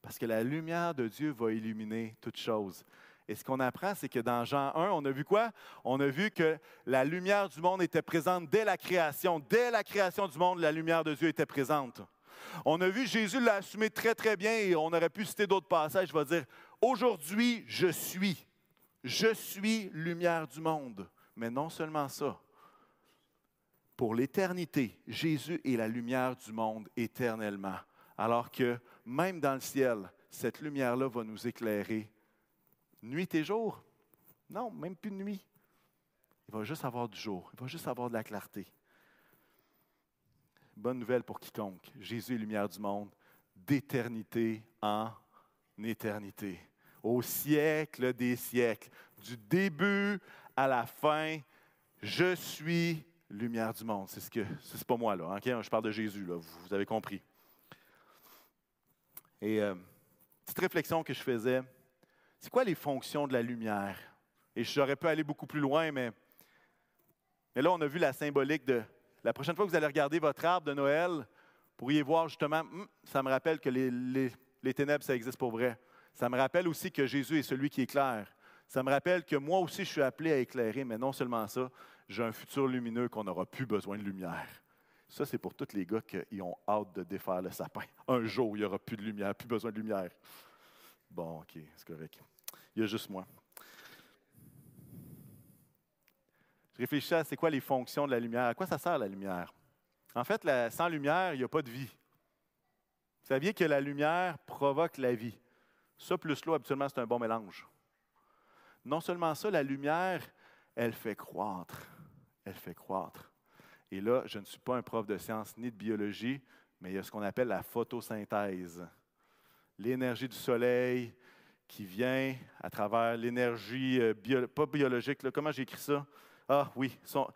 parce que la lumière de Dieu va illuminer toutes choses. Et ce qu'on apprend, c'est que dans Jean 1, on a vu quoi? On a vu que la lumière du monde était présente dès la création. Dès la création du monde, la lumière de Dieu était présente. On a vu Jésus l'a assumé très, très bien et on aurait pu citer d'autres passages. Je vais dire, aujourd'hui, je suis. Je suis lumière du monde. Mais non seulement ça. Pour l'éternité, Jésus est la lumière du monde éternellement. Alors que même dans le ciel, cette lumière-là va nous éclairer nuit et jour? Non, même plus de nuit. Il va juste avoir du jour. Il va juste avoir de la clarté. Bonne nouvelle pour quiconque. Jésus est lumière du monde, d'éternité en éternité. Au siècle des siècles, du début à la fin, je suis lumière du monde. C'est ce que c'est pas moi là. Je parle de Jésus là. Vous, avez compris. Et euh, petite réflexion que je faisais c'est quoi les fonctions de la lumière? Et j'aurais pu aller beaucoup plus loin, mais, mais là, on a vu la symbolique de la prochaine fois que vous allez regarder votre arbre de Noël, pourriez voir justement, hum, ça me rappelle que les, les, ténèbres, ça existe pour vrai. Ça me rappelle aussi que Jésus est celui qui éclaire. Ça me rappelle que moi aussi, je suis appelé à éclairer, mais non seulement ça, j'ai un futur lumineux qu'on n'aura plus besoin de lumière. Ça, c'est pour tous les gars qui ont hâte de défaire le sapin. Un jour, il n'y aura plus de lumière, plus besoin de lumière. Bon, OK, c'est correct. Il y a juste moi. Je réfléchis à c'est quoi les fonctions de la lumière. À quoi ça sert la lumière? En fait, sans lumière, il n'y a pas de vie. Vous saviez que la lumière provoque la vie. Ça plus l'eau, habituellement, c'est un bon mélange. Non seulement ça, la lumière, elle fait croître. Elle fait croître. Et là, je ne suis pas un prof de sciences ni de biologie, mais il y a ce qu'on appelle la photosynthèse. L'énergie du soleil, qui vient à travers l'énergie, euh, pas biologique, comment j'ai écrit ça? Ah oui, son,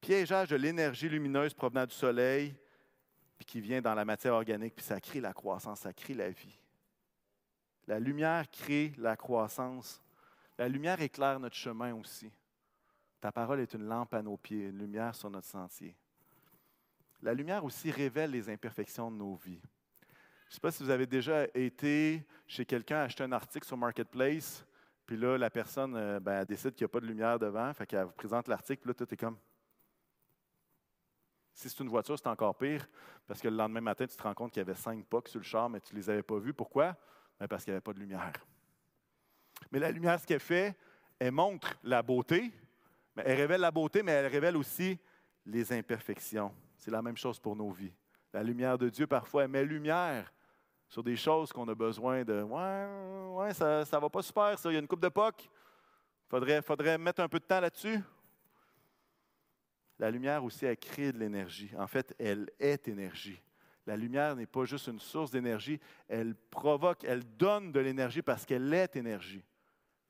piégeage de l'énergie lumineuse provenant du soleil, puis qui vient dans la matière organique, puis ça crée la croissance, ça crée la vie. La lumière crée la croissance. La lumière éclaire notre chemin aussi. Ta parole est une lampe à nos pieds, une lumière sur notre sentier. La lumière aussi révèle les imperfections de nos vies. Je ne sais pas si vous avez déjà été chez quelqu'un acheter un article sur Marketplace, puis là, la personne euh, ben, décide qu'il n'y a pas de lumière devant, fait qu'elle vous présente l'article, puis là, tout est comme. Si c'est une voiture, c'est encore pire, parce que le lendemain matin, tu te rends compte qu'il y avait cinq pocs sur le char, mais tu ne les avais pas vus. Pourquoi? Ben, parce qu'il n'y avait pas de lumière. Mais la lumière, ce qu'elle fait, elle montre la beauté, mais elle révèle la beauté, mais elle révèle aussi les imperfections. C'est la même chose pour nos vies. La lumière de Dieu, parfois, elle met lumière sur des choses qu'on a besoin de. Ouais, ouais, ça ne va pas super, ça. Il y a une coupe de POC. Il faudrait, faudrait mettre un peu de temps là-dessus. La lumière aussi, elle crée de l'énergie. En fait, elle est énergie. La lumière n'est pas juste une source d'énergie, elle provoque, elle donne de l'énergie parce qu'elle est énergie.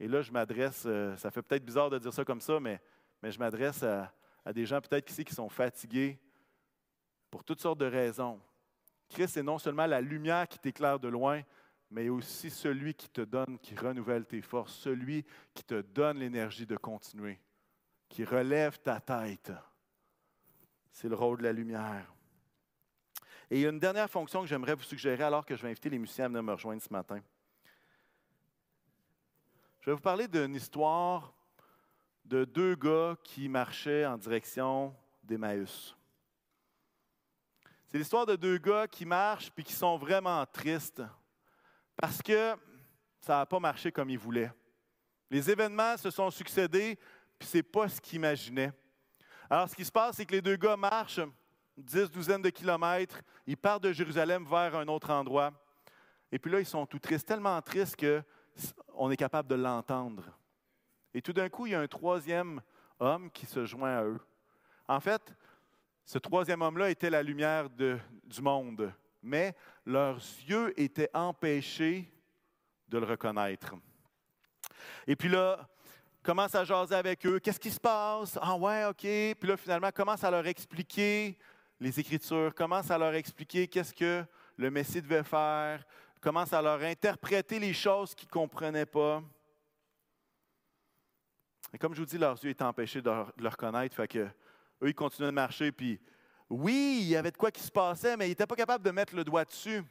Et là, je m'adresse, euh, ça fait peut-être bizarre de dire ça comme ça, mais, mais je m'adresse à, à, des gens peut-être ici qui sont fatigués pour toutes sortes de raisons. Christ est non seulement la lumière qui t'éclaire de loin, mais aussi celui qui te donne, qui renouvelle tes forces, celui qui te donne l'énergie de continuer. qui relève ta tête. C'est le rôle de la lumière. Et il y a une dernière fonction que j'aimerais vous suggérer alors que je vais inviter les musiciens à venir me rejoindre ce matin. Je vais vous parler d'une histoire de deux gars qui marchaient en direction d'Emmaüs. C'est l'histoire de deux gars qui marchent puis qui sont vraiment tristes parce que ça n'a pas marché comme ils voulaient. Les événements se sont succédés puis ce n'est pas ce qu'ils imaginaient. Alors, ce qui se passe, c'est que les deux gars marchent dix, douzaine de kilomètres, ils partent de Jérusalem vers un autre endroit. Et puis là, ils sont tout tristes, tellement tristes qu'on est capable de l'entendre. Et tout d'un coup, il y a un troisième homme qui se joint à eux. En fait, ce troisième homme-là était la lumière du monde, mais leurs yeux étaient empêchés de le reconnaître. Et puis là, commence à jaser avec eux. Qu'est-ce qui se passe? Ah ouais, OK. Puis là, finalement, commence à leur expliquer les Écritures, commence à leur expliquer qu'est-ce que le Messie devait faire, commence à leur interpréter les choses qu'ils ne comprenaient pas. Et comme je vous dis, leurs yeux étaient empêchés de, le reconnaître, fait que eux, ils continuaient de marcher, puis oui, il y avait de quoi qui se passait, mais ils n'étaient pas capables de mettre le doigt dessus.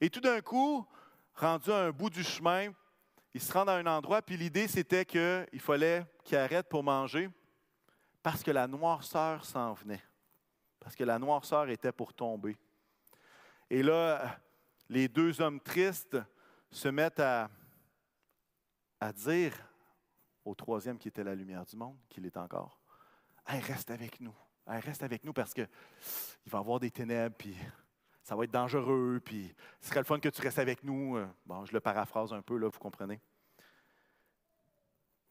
Et tout d'un coup, rendu à un bout du chemin, ils se rendent à un endroit, puis l'idée, c'était qu'il fallait qu'ils arrêtent pour manger parce que la noirceur s'en venait parce que la noirceur était pour tomber. Et là, les deux hommes tristes se mettent à, à dire au troisième qui était la lumière du monde, qu'il est encore, hey, reste avec nous, reste avec nous parce qu'il va y avoir des ténèbres, puis ça va être dangereux, puis ce serait le fun que tu restes avec nous. Bon, je le paraphrase un peu, là, vous comprenez.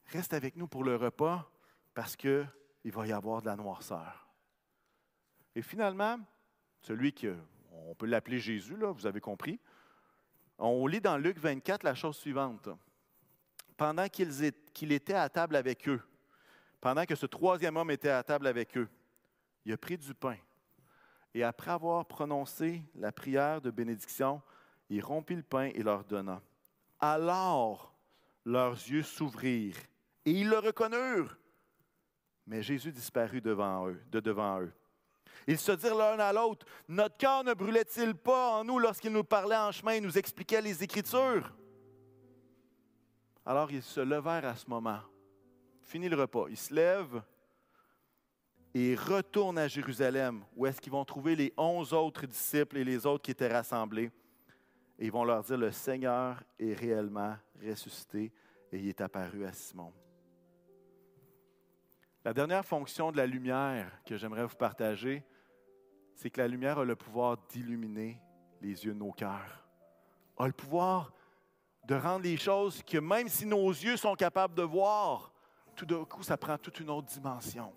Reste avec nous pour le repas parce qu'il va y avoir de la noirceur. Et finalement, celui que, on peut l'appeler Jésus, là, vous avez compris, on lit dans Luc 24 la chose suivante. Pendant qu'il était à table avec eux, pendant que ce troisième homme était à table avec eux, il a pris du pain. Et après avoir prononcé la prière de bénédiction, il rompit le pain et leur donna. Alors leurs yeux s'ouvrirent et ils le reconnurent. Mais Jésus disparut devant eux, de devant eux. Ils se dirent l'un à l'autre, Notre cœur ne brûlait-il pas en nous lorsqu'il nous parlait en chemin et nous expliquait les Écritures? Alors ils se levèrent à ce moment. Fini le repas. Ils se lèvent et retournent à Jérusalem, où est-ce qu'ils vont trouver les onze autres disciples et les autres qui étaient rassemblés. Et ils vont leur dire, le Seigneur est réellement ressuscité et il est apparu à Simon. La dernière fonction de la lumière que j'aimerais vous partager, c'est que la lumière a le pouvoir d'illuminer les yeux de nos cœurs, a le pouvoir de rendre les choses que même si nos yeux sont capables de voir, tout d'un coup, ça prend toute une autre dimension.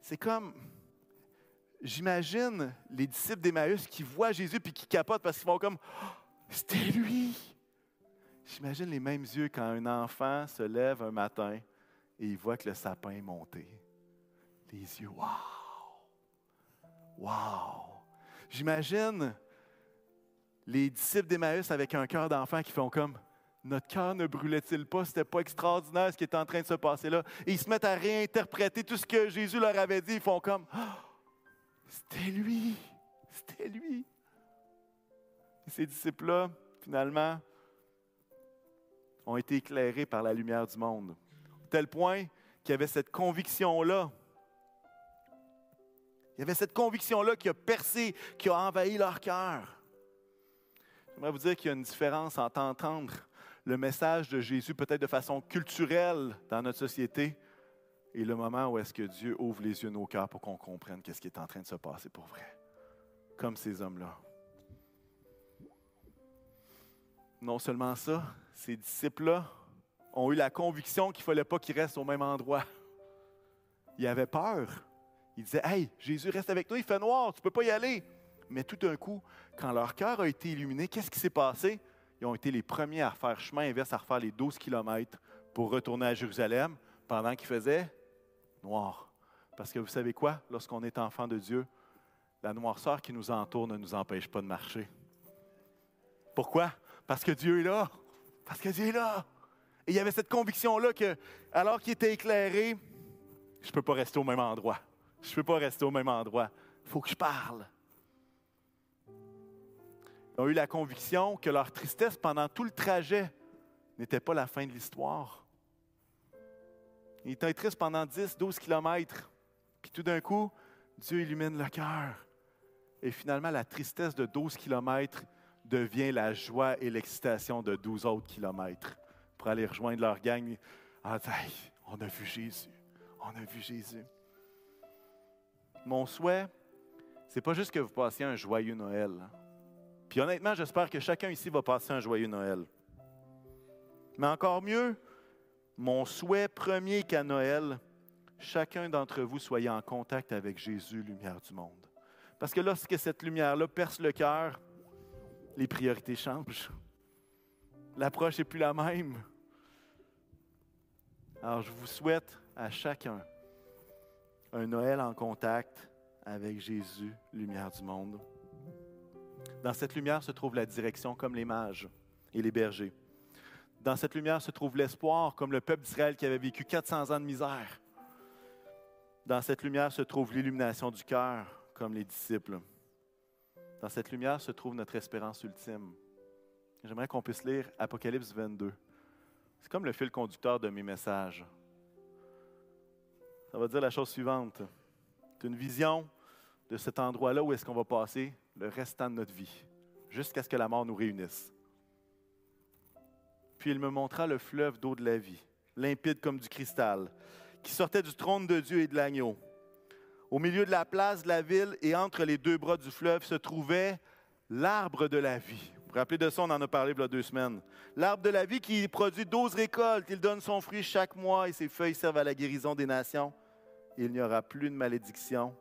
C'est comme, j'imagine les disciples d'Emmaüs qui voient Jésus puis qui capotent parce qu'ils vont comme, c'était lui. J'imagine les mêmes yeux quand un enfant se lève un matin et il voit que le sapin est monté les yeux. Wow! Wow! J'imagine les disciples d'Emmaüs avec un cœur d'enfant qui font comme notre cœur ne brûlait-il pas? C'était pas extraordinaire ce qui est en train de se passer là. Et ils se mettent à réinterpréter tout ce que Jésus leur avait dit. Ils font comme ah! C'était lui! C'était lui! Et ces disciples-là, finalement, ont été éclairés par la lumière du monde. Tel point qu'il y avait cette conviction-là il y avait cette conviction-là qui a percé, qui a envahi leur cœur. J'aimerais vous dire qu'il y a une différence entre entendre le message de Jésus peut-être de façon culturelle dans notre société et le moment où est-ce que Dieu ouvre les yeux de nos cœurs pour qu'on comprenne qu'est-ce qui est en train de se passer pour vrai. Comme ces hommes-là. Non seulement ça, ces disciples-là ont eu la conviction qu'il ne fallait pas qu'ils restent au même endroit. Ils avaient peur. Ils disaient Hey, Jésus reste avec toi, il fait noir, tu ne peux pas y aller. Mais tout d'un coup, quand leur cœur a été illuminé, qu'est-ce qui s'est passé? Ils ont été les premiers à faire chemin inverse, à refaire les 12 kilomètres pour retourner à Jérusalem pendant qu'il faisait noir. Parce que vous savez quoi? Lorsqu'on est enfant de Dieu, la noirceur qui nous entoure ne nous empêche pas de marcher. Pourquoi? Parce que Dieu est là. Parce que Dieu est là. Et il y avait cette conviction-là que, alors qu'il était éclairé, je ne peux pas rester au même endroit. Je ne peux pas rester au même endroit. Il faut que je parle. Ils ont eu la conviction que leur tristesse pendant tout le trajet n'était pas la fin de l'histoire. Ils étaient tristes pendant 10, 12 kilomètres. Puis tout d'un coup, Dieu illumine le cœur. Et finalement, la tristesse de 12 kilomètres devient la joie et l'excitation de 12 autres kilomètres pour aller rejoindre leur gang. Ah, on a vu Jésus. On a vu Jésus. Mon souhait, c'est pas juste que vous passiez un joyeux Noël. Puis honnêtement, j'espère que chacun ici va passer un joyeux Noël. Mais encore mieux, mon souhait premier qu'à Noël, chacun d'entre vous soyez en contact avec Jésus, lumière du monde. Parce que lorsque cette lumière-là perce le cœur, les priorités changent. L'approche n'est plus la même. Alors, je vous souhaite à chacun un Noël en contact avec Jésus, lumière du monde. Dans cette lumière se trouve la direction comme les mages et les bergers. Dans cette lumière se trouve l'espoir comme le peuple d'Israël qui avait vécu 400 ans de misère. Dans cette lumière se trouve l'illumination du cœur comme les disciples. Dans cette lumière se trouve notre espérance ultime. J'aimerais qu'on puisse lire Apocalypse 22. C'est comme le fil conducteur de mes messages. Ça va dire la chose suivante. C'est une vision de cet endroit-là où est-ce qu'on va passer le restant de notre vie, jusqu'à ce que la mort nous réunisse. Puis il me montra le fleuve d'eau de la vie, limpide comme du cristal, qui sortait du trône de Dieu et de l'agneau. Au milieu de la place de la ville et entre les deux bras du fleuve se trouvait l'arbre de la vie. Vous vous rappelez de ça, on en a parlé il y a deux semaines. L'arbre de la vie qui produit douze récoltes, il donne son fruit chaque mois et ses feuilles servent à la guérison des nations. Il n'y aura plus de malédiction.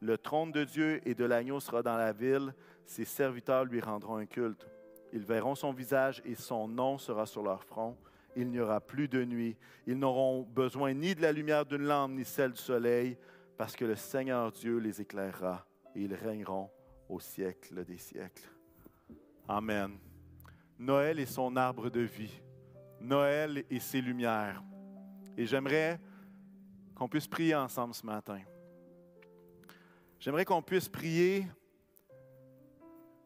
Le trône de Dieu et de l'agneau sera dans la ville. Ses serviteurs lui rendront un culte. Ils verront son visage et son nom sera sur leur front. Il n'y aura plus de nuit. Ils n'auront besoin ni de la lumière d'une lampe ni celle du soleil, parce que le Seigneur Dieu les éclairera et ils régneront au siècle des siècles. Amen. Noël est son arbre de vie. Noël et ses lumières. Et j'aimerais qu'on puisse prier ensemble ce matin. J'aimerais qu'on puisse prier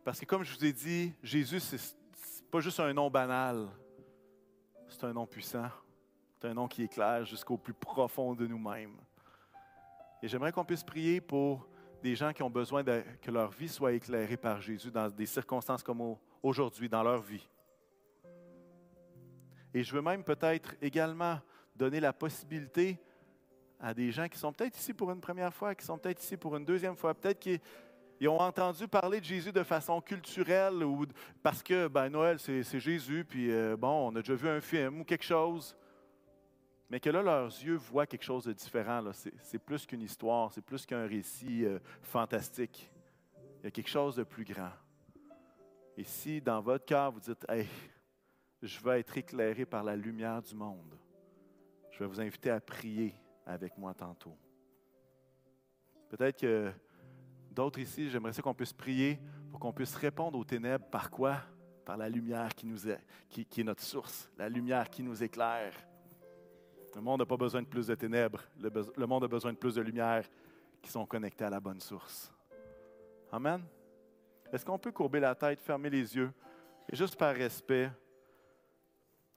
parce que, comme je vous ai dit, Jésus, ce n'est pas juste un nom banal, c'est un nom puissant. C'est un nom qui éclaire jusqu'au plus profond de nous-mêmes. Et j'aimerais qu'on puisse prier pour des gens qui ont besoin que leur vie soit éclairée par Jésus dans des circonstances comme aujourd'hui, dans leur vie. Et je veux même peut-être également donner la possibilité à des gens qui sont peut-être ici pour une première fois, qui sont peut-être ici pour une deuxième fois, peut-être qu'ils ont entendu parler de Jésus de façon culturelle ou parce que ben, Noël, c'est Jésus, puis euh, bon, on a déjà vu un film ou quelque chose mais que là, leurs yeux voient quelque chose de différent. C'est plus qu'une histoire, c'est plus qu'un récit euh, fantastique. Il y a quelque chose de plus grand. Et si dans votre cœur, vous dites, Hey, je veux être éclairé par la lumière du monde, je vais vous inviter à prier avec moi tantôt. Peut-être que d'autres ici, j'aimerais ça qu'on puisse prier pour qu'on puisse répondre aux ténèbres par quoi? Par la lumière qui, nous est, qui est notre source, la lumière qui nous éclaire. Le monde n'a pas besoin de plus de ténèbres. Le, monde a besoin de plus de lumière qui sont connectées à la bonne source. Amen. Est-ce qu'on peut courber la tête, fermer les yeux? Et juste par respect,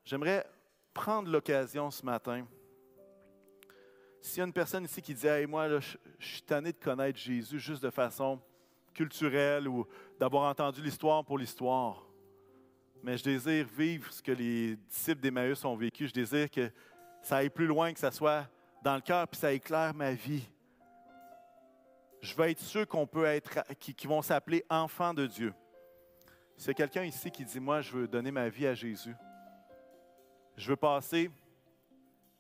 j'aimerais prendre l'occasion ce matin. S'il y a une personne ici qui dit hey, Moi, je, je suis tanné de connaître Jésus juste de façon culturelle ou d'avoir entendu l'histoire pour l'histoire, mais je désire vivre ce que les disciples d'Emmaüs ont vécu. Je désire que ça aille plus loin, que ça soit dans le cœur, puis ça éclaire ma vie. Je veux être sûr qu'on peut être, qui, vont s'appeler enfants de Dieu. C'est quelqu'un ici qui dit, moi, je veux donner ma vie à Jésus. Je veux passer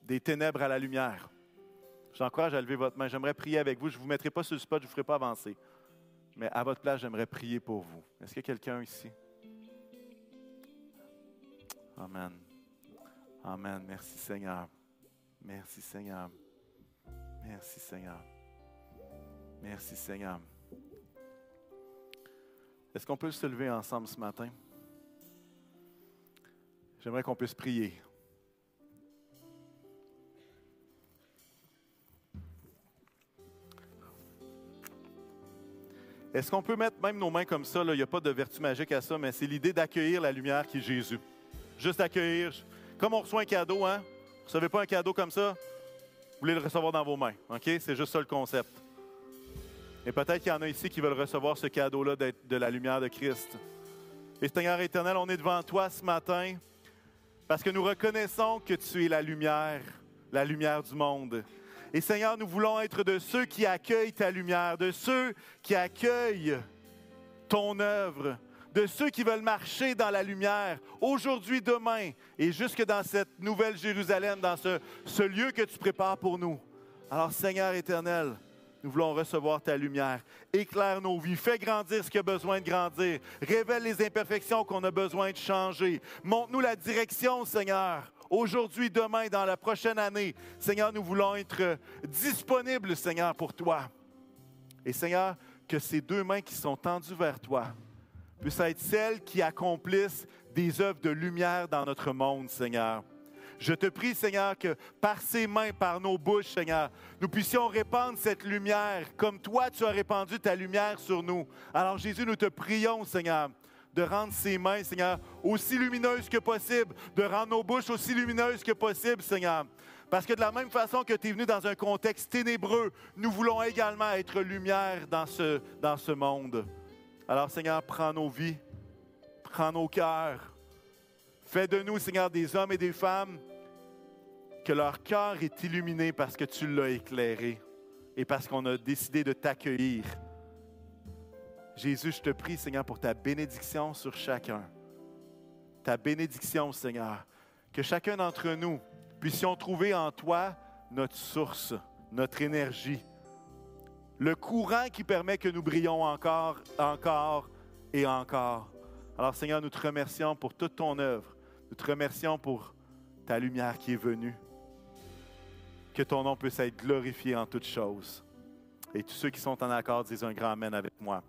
des ténèbres à la lumière. J'encourage à lever votre main. J'aimerais prier avec vous. Je ne vous mettrai pas sur le spot, je ne vous ferai pas avancer. Mais à votre place, j'aimerais prier pour vous. Est-ce qu'il y a quelqu'un ici? Amen. Amen. Merci Seigneur. Merci Seigneur. Merci Seigneur. Merci Seigneur. Est-ce qu'on peut se lever ensemble ce matin? J'aimerais qu'on puisse prier. Est-ce qu'on peut mettre même nos mains comme ça? Il n'y a pas de vertu magique à ça, mais c'est l'idée d'accueillir la lumière qui est Jésus. Juste accueillir. Comme on reçoit un cadeau, hein? Vous ne recevez pas un cadeau comme ça? Vous voulez le recevoir dans vos mains. OK? C'est juste ça le concept. Et peut-être qu'il y en a ici qui veulent recevoir ce cadeau-là de la lumière de Christ. Et Seigneur éternel, on est devant toi ce matin parce que nous reconnaissons que tu es la lumière, la lumière du monde. Et Seigneur, nous voulons être de ceux qui accueillent ta lumière, de ceux qui accueillent ton œuvre, de ceux qui veulent marcher dans la lumière, aujourd'hui, demain, et jusque dans cette nouvelle Jérusalem, dans ce, lieu que tu prépares pour nous. Alors Seigneur éternel, nous voulons recevoir ta lumière. Éclaire nos vies. Fais grandir ce qui a besoin de grandir. Révèle les imperfections qu'on a besoin de changer. Montre-nous la direction, Seigneur. Aujourd'hui, demain, dans la prochaine année, Seigneur, nous voulons être disponibles, Seigneur, pour toi. Et Seigneur, que ces deux mains qui sont tendues vers toi puissent être celles qui accomplissent des œuvres de lumière dans notre monde, Seigneur. Je te prie, Seigneur, que par ces mains, par nos bouches, Seigneur, nous puissions répandre cette lumière comme toi, tu as répandu ta lumière sur nous. Alors, Jésus, nous te prions, Seigneur, de rendre ces mains, Seigneur, aussi lumineuses que possible, de rendre nos bouches aussi lumineuses que possible, Seigneur. Parce que de la même façon que tu es venu dans un contexte ténébreux, nous voulons également être lumière dans ce, dans ce monde. Alors, Seigneur, prends nos vies, prends nos cœurs, Fais de nous, Seigneur, des hommes et des femmes que leur cœur est illuminé parce que tu l'as éclairé et parce qu'on a décidé de t'accueillir. Jésus, je te prie, Seigneur, pour ta bénédiction sur chacun. Ta bénédiction, Seigneur. Que chacun d'entre nous puissions trouver en toi notre source, notre énergie, le courant qui permet que nous brillons encore, encore et encore. Alors, Seigneur, nous te remercions pour toute ton œuvre. Nous te remercions pour ta lumière qui est venue. Que ton nom puisse être glorifié en toutes choses. Et tous ceux qui sont en accord disent un grand Amen avec moi.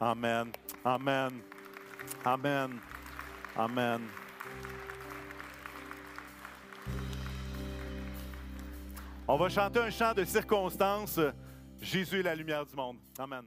Amen. Amen. Amen. Amen. On va chanter un chant de circonstance. Jésus est la lumière du monde. Amen.